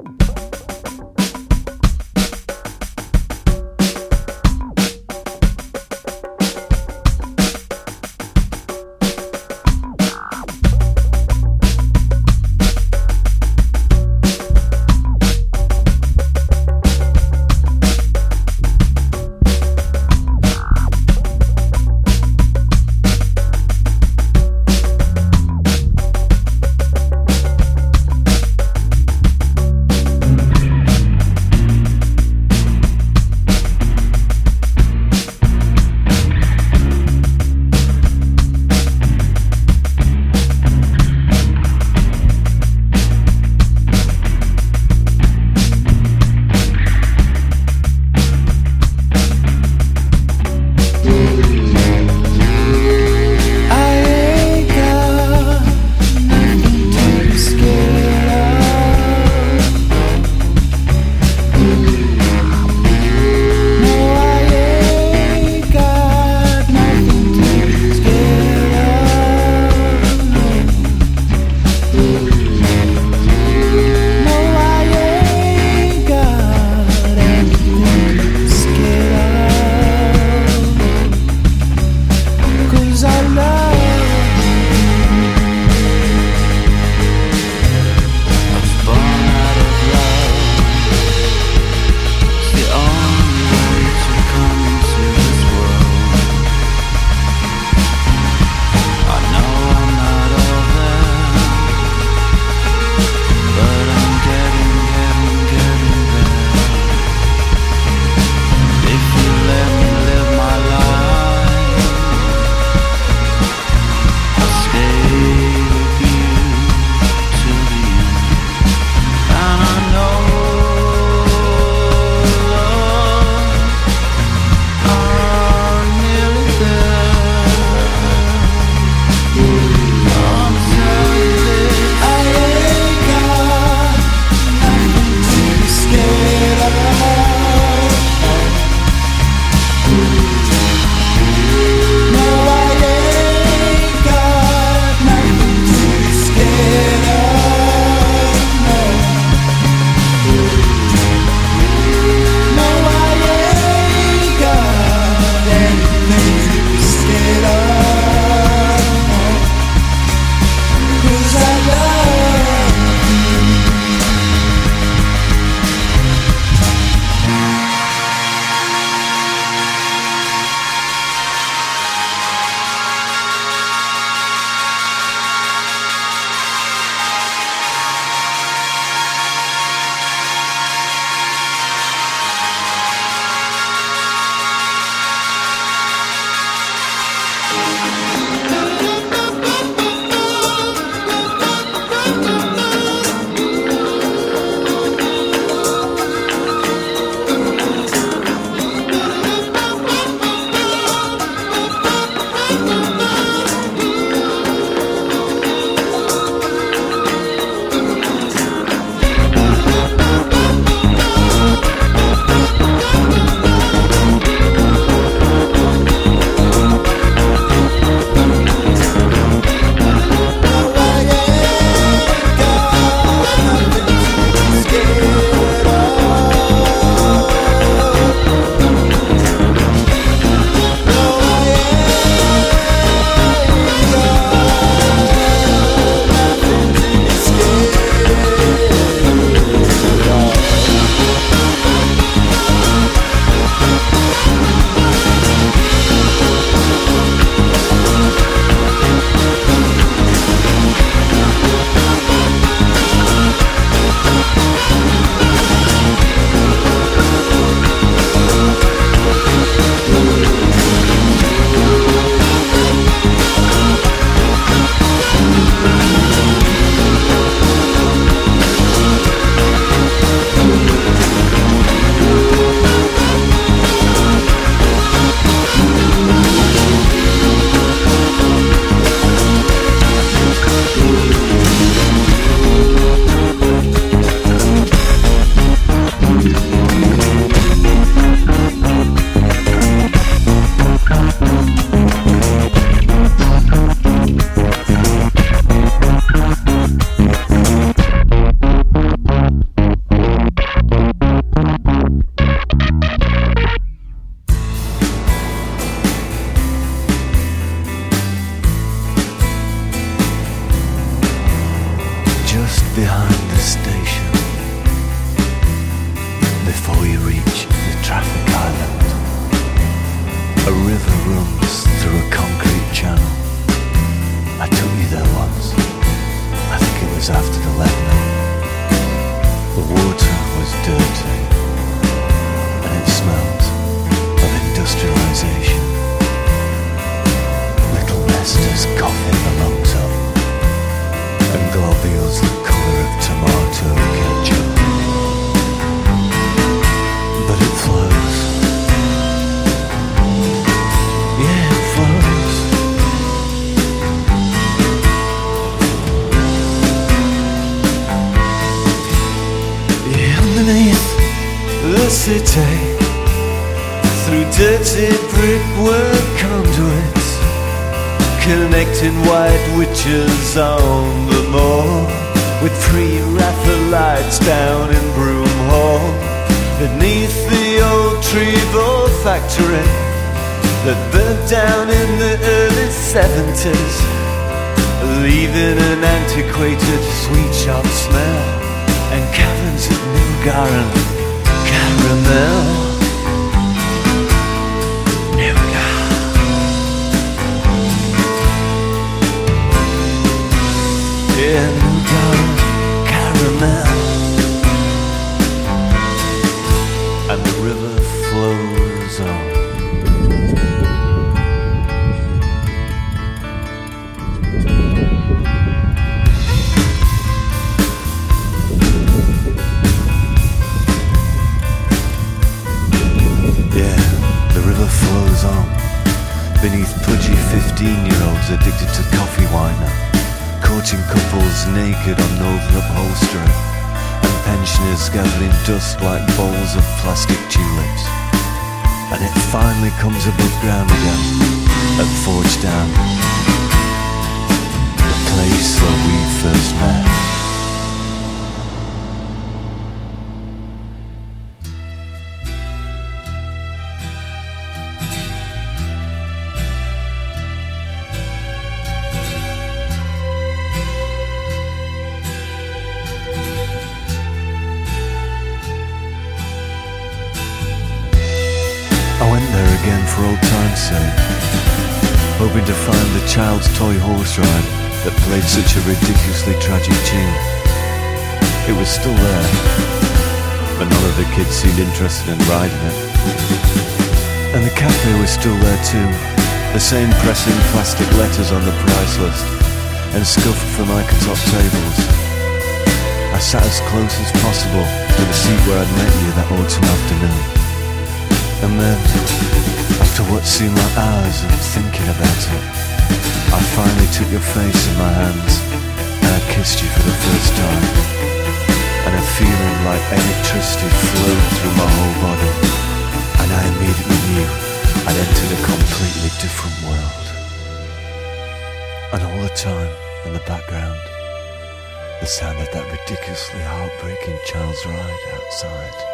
Wow. After the Lebanon. The water brickwork conduits, connecting white witches on the moor, with three Raphaelites down in Broom Hall, beneath the old Trevo factory that burnt down in the early 70s, leaving an antiquated sweet shop smell and caverns of Newgaran caramel. Yeah, bowls of plastic tulips. And it finally comes above ground again at Forge Dam, the place where we first met. Child's toy horse ride that played such a ridiculously tragic tune. It was still there, but none of the kids seemed interested in riding it. And the cafe was still there too, the same pressing plastic letters on the price list, and scuffed formica-top tables. I sat as close as possible to the seat where I'd met you that autumn afternoon. And then, after what seemed like hours of thinking about it, I finally took your face in my hands and I kissed you for the first time. And a feeling like electricity flowed through my whole body. And I immediately knew I'd entered a completely different world. And all the time, in the background, the sound of that ridiculously heartbreaking child's ride outside.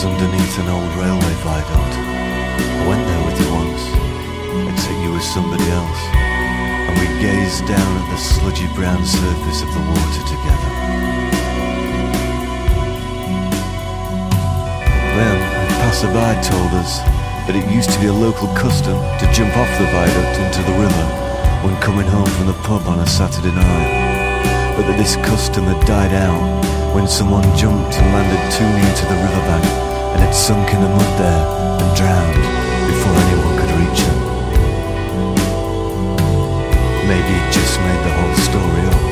Flows underneath an old railway viaduct. I went there with you once, except you were somebody else, and we gazed down at the sludgy brown surface of the water together. Then, a passerby told us that it used to be a local custom to jump off the viaduct into the river when coming home from the pub on a Saturday night but that this custom had died out when someone jumped and landed too near to the riverbank and had sunk in the mud there and drowned before anyone could reach it. Maybe it just made the whole story up.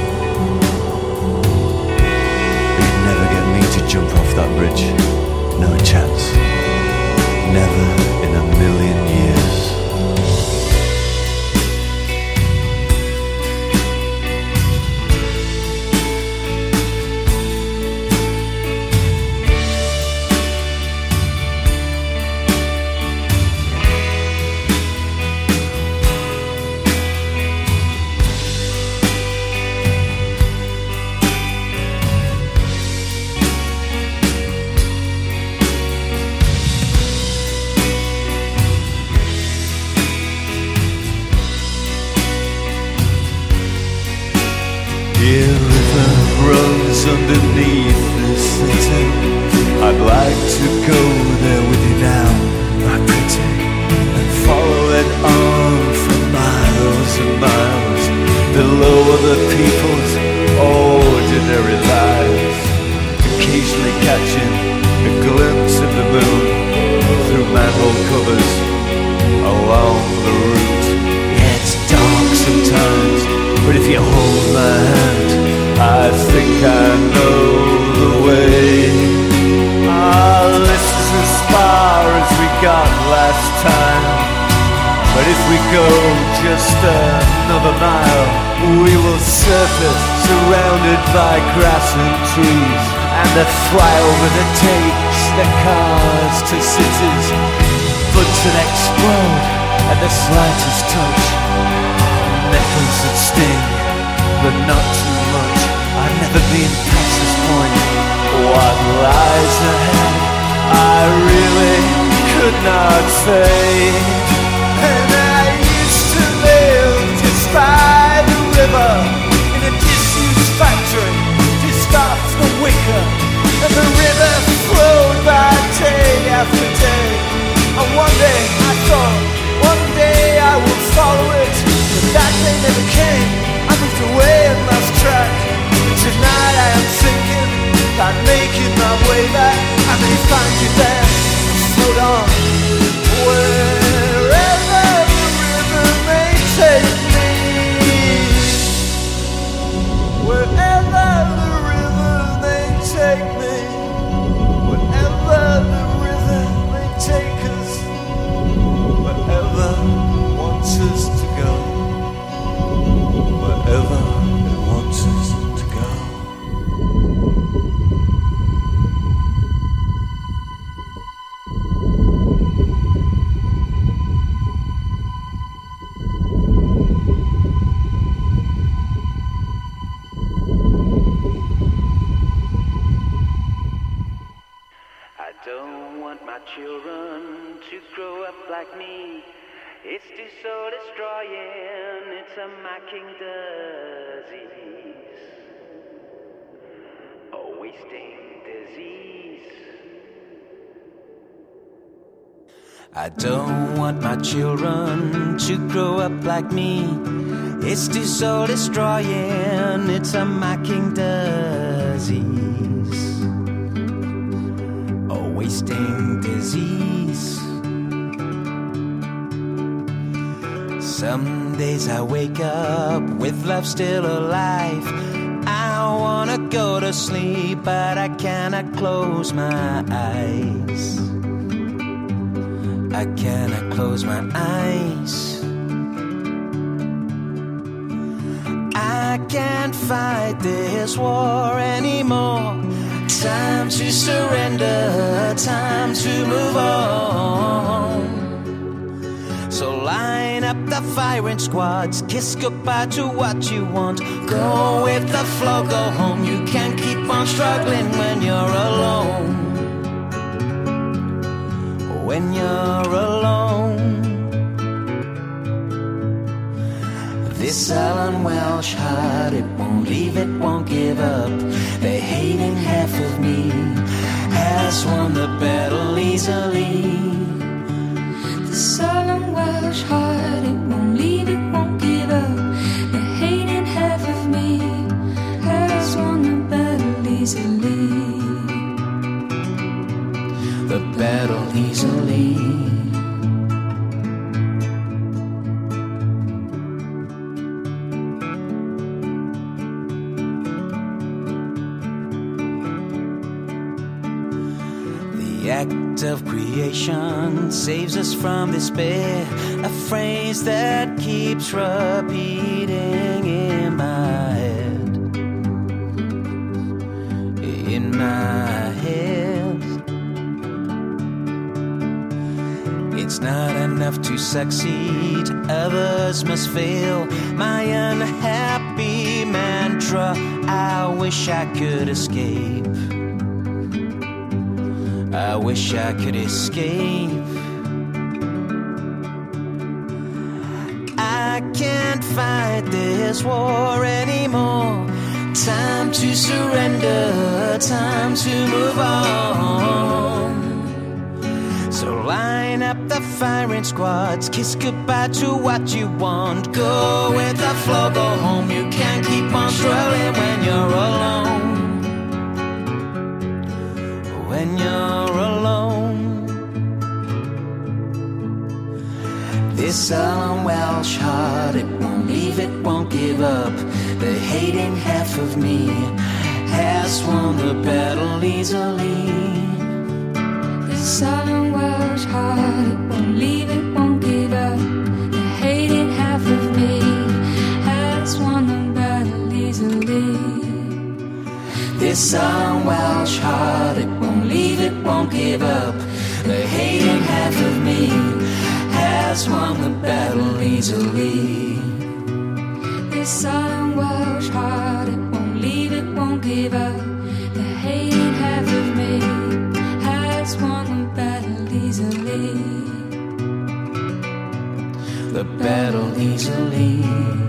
He'd never get me to jump off that bridge. No chance. Never in a million years. Lies underneath the city. I'd like to go there with you now, my pretty, and follow it on for miles and miles below other people's ordinary lives. Occasionally catching a glimpse of the moon through manhole covers along the route. Yeah, it's dark sometimes, but if you hold my hand, I think I know the way. Ah, this is as far as we got last time. But if we go just another mile, we will surface surrounded by grass and trees. And the that takes the cars to cities explode at the slightest touch. Nettles that sting, but not too never been past this point. What lies ahead, I really could not say. And I used to live just by the river in a disused factory, just off the wicker. And the river flowed by day after day. And one day I thought, one day I would follow it. But that day never came. I moved away and lost track. I am about making my way back. I may find you there. Float on. Wherever I don't want my children to grow up like me. It's too soul destroying, it's a mocking disease. A wasting disease. Some days I wake up with love still alive. I wanna go to sleep, but I cannot close my eyes. I cannot close my eyes. I can't fight this war anymore. Time to surrender, time to move on. So line up the firing squads, kiss goodbye to what you want. Go with the flow, go home. You can't keep on struggling when you're alone when you're alone. This sullen Welsh heart, it won't leave, it won't give up. The hating half of me has won the battle easily. The sullen Welsh heart, it won't leave, it won't give up. The hating half of me has won the battle easily. The battle easily. The act of creation saves us from despair. A phrase that keeps repeating others must fail. My unhappy mantra, I wish I could escape. I wish I could escape. I can't fight this war anymore. Time to surrender, time to move on. The firing squads, kiss goodbye to what you want. Go with the flow, go home. You can't keep on struggling when you're alone. When you're alone. This sullen Welsh heart, it won't leave, it won't give up. The hating half of me has won the battle easily. This sullen Welsh heart, it won't leave, it won't give up. The hating half of me has won the battle easily. This sullen Welsh heart, it won't leave, it won't give up. The hating half of me has won the battle easily. This sullen Welsh heart, it won't leave, it won't give up. The battle easily.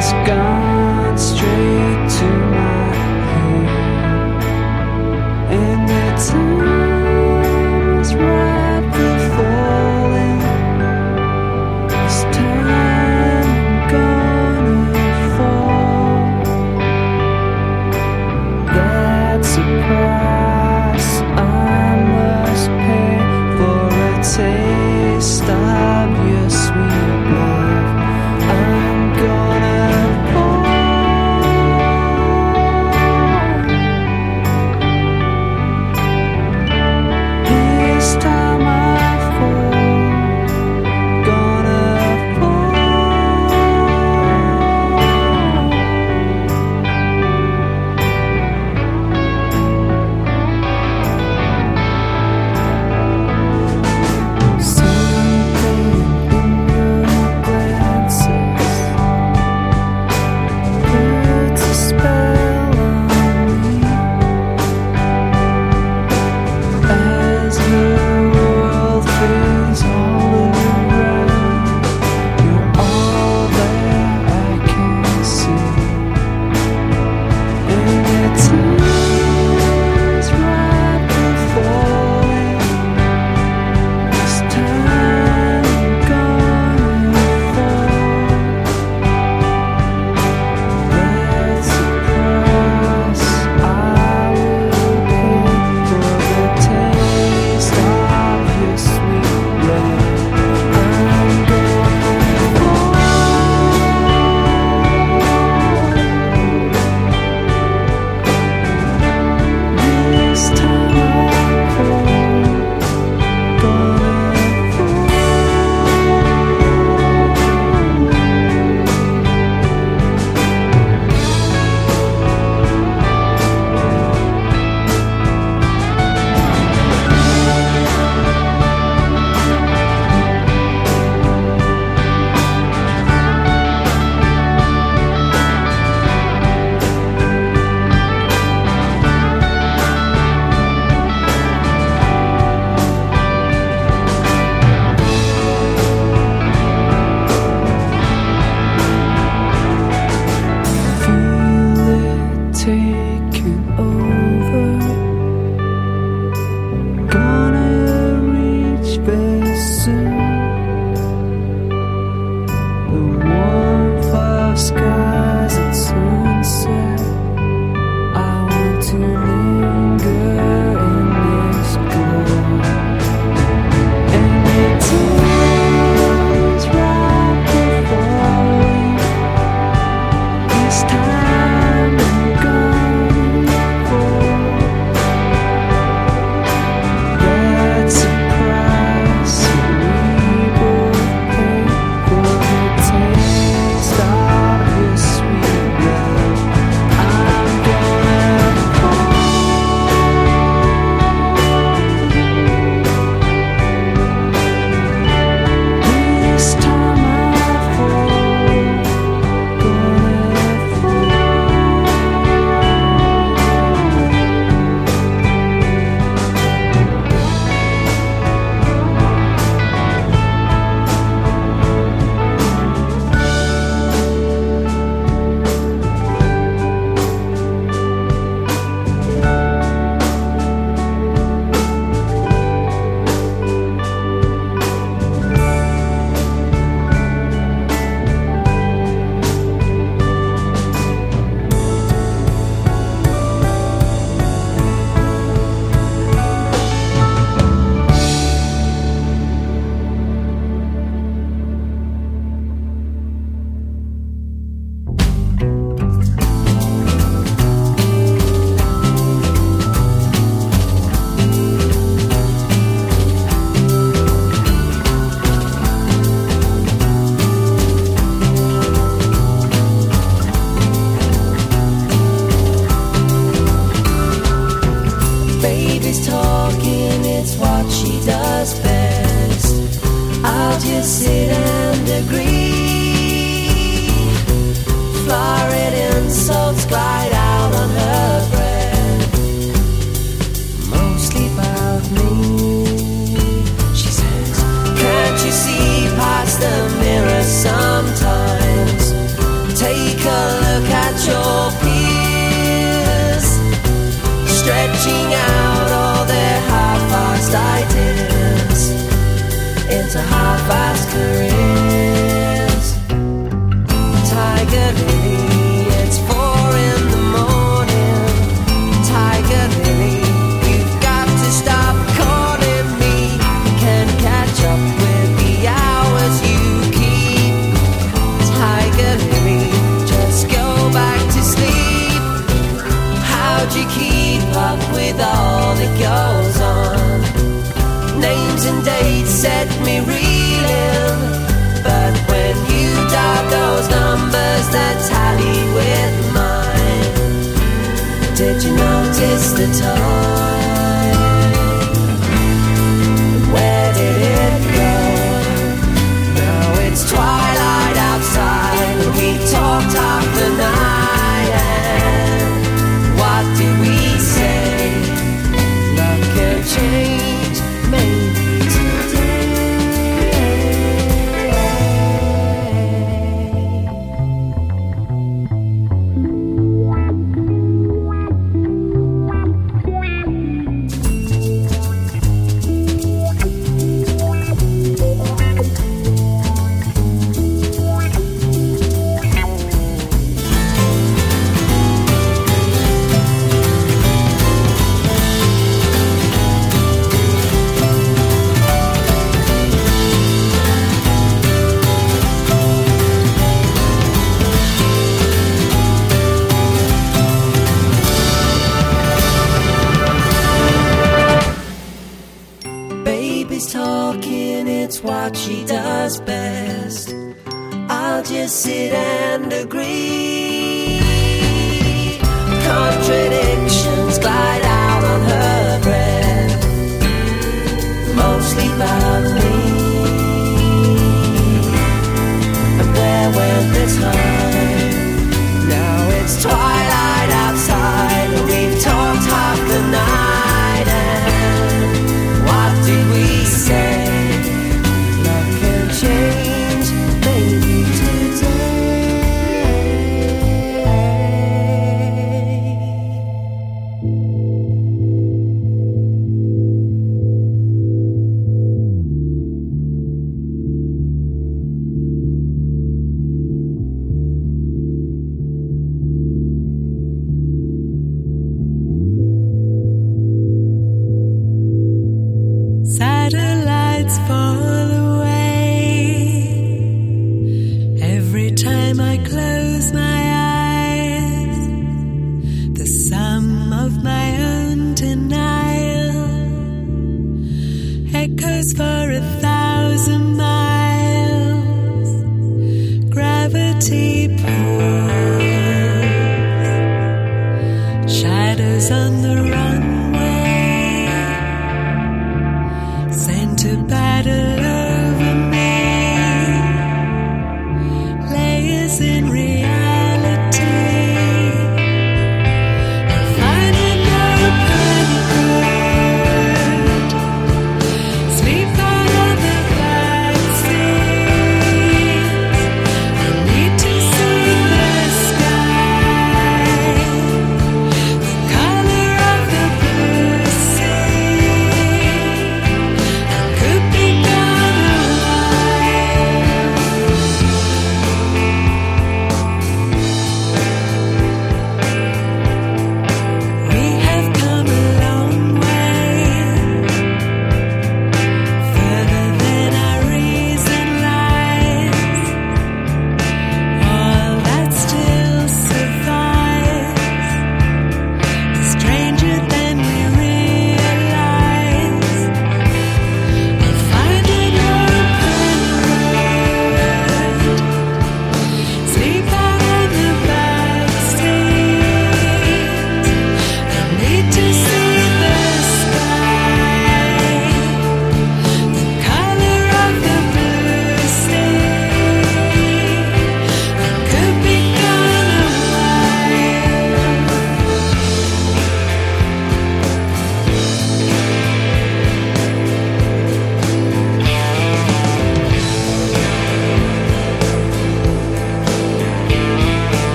gone.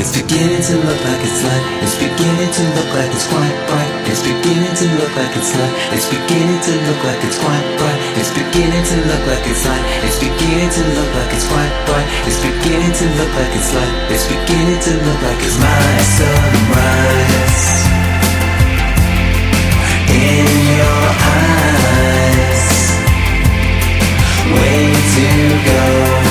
It's beginning to look like it's light. It's beginning to look like it's quite bright. It's beginning to look like it's light. It's beginning to look like it's quite bright. It's beginning to look like it's light. It's beginning to look like it's quite bright. It's beginning to look like it's light. It's beginning to look like it's my sunrise. In your eyes, way to go.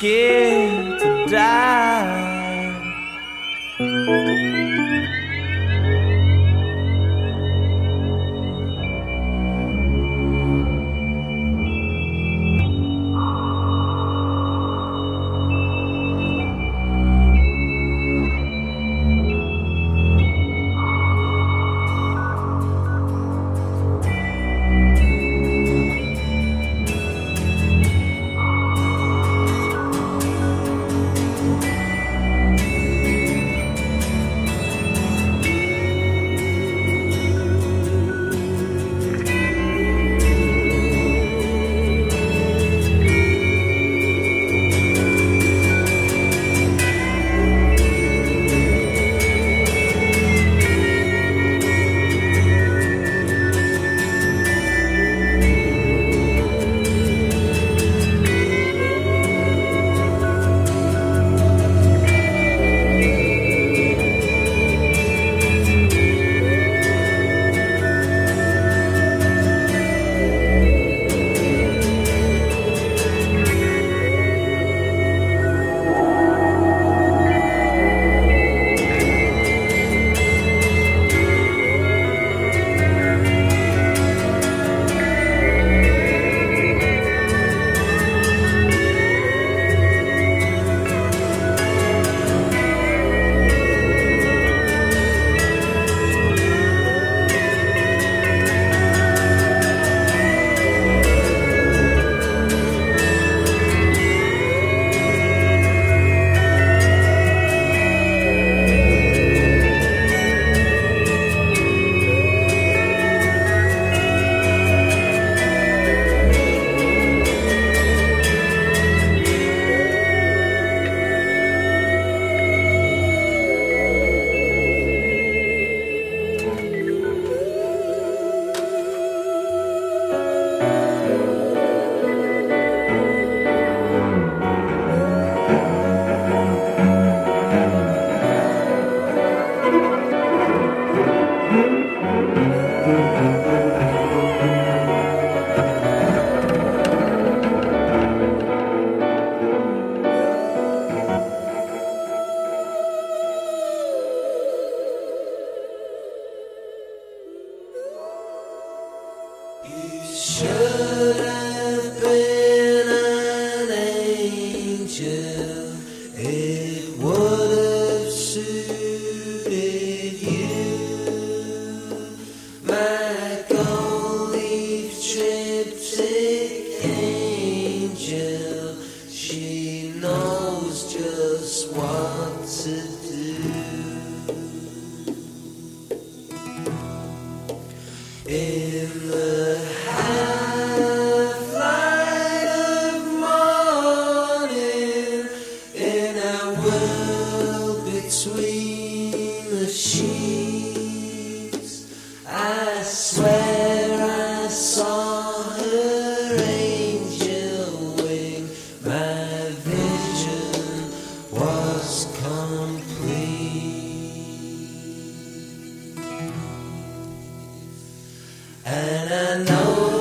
Scared to die. And I know.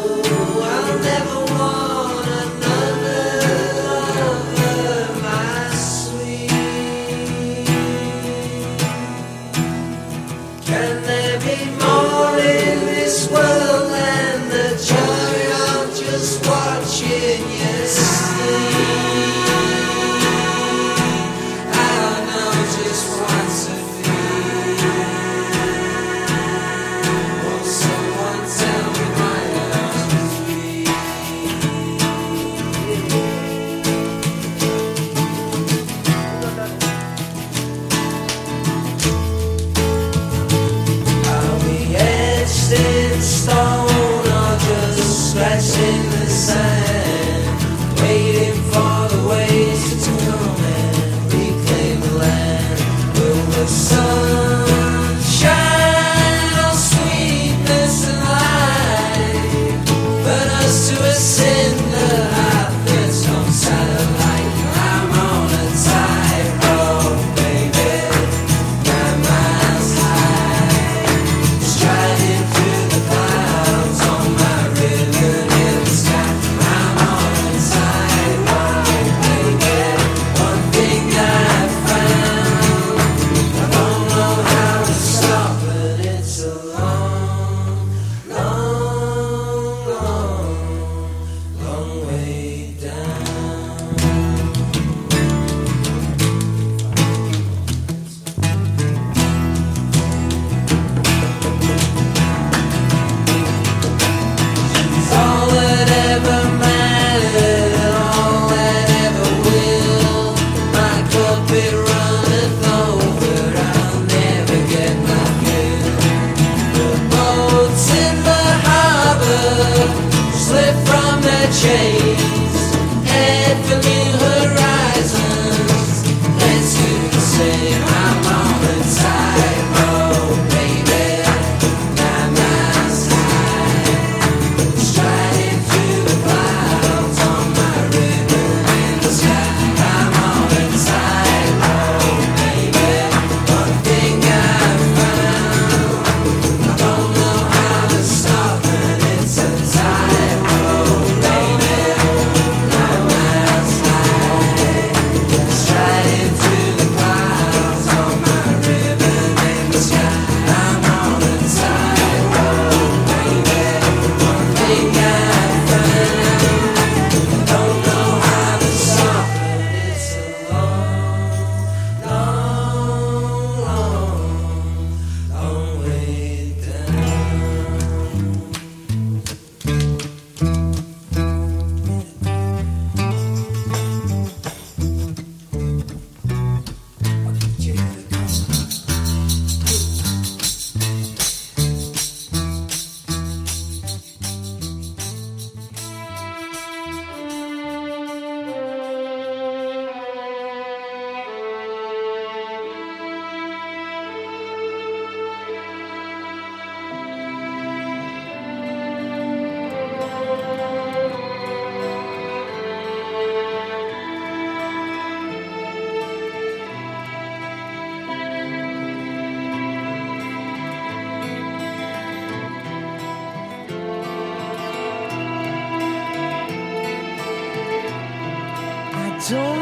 Don't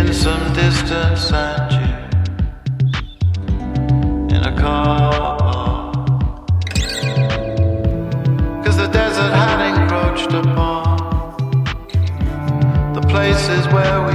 In some distance I you In a car. Cause the desert had encroached upon The places where we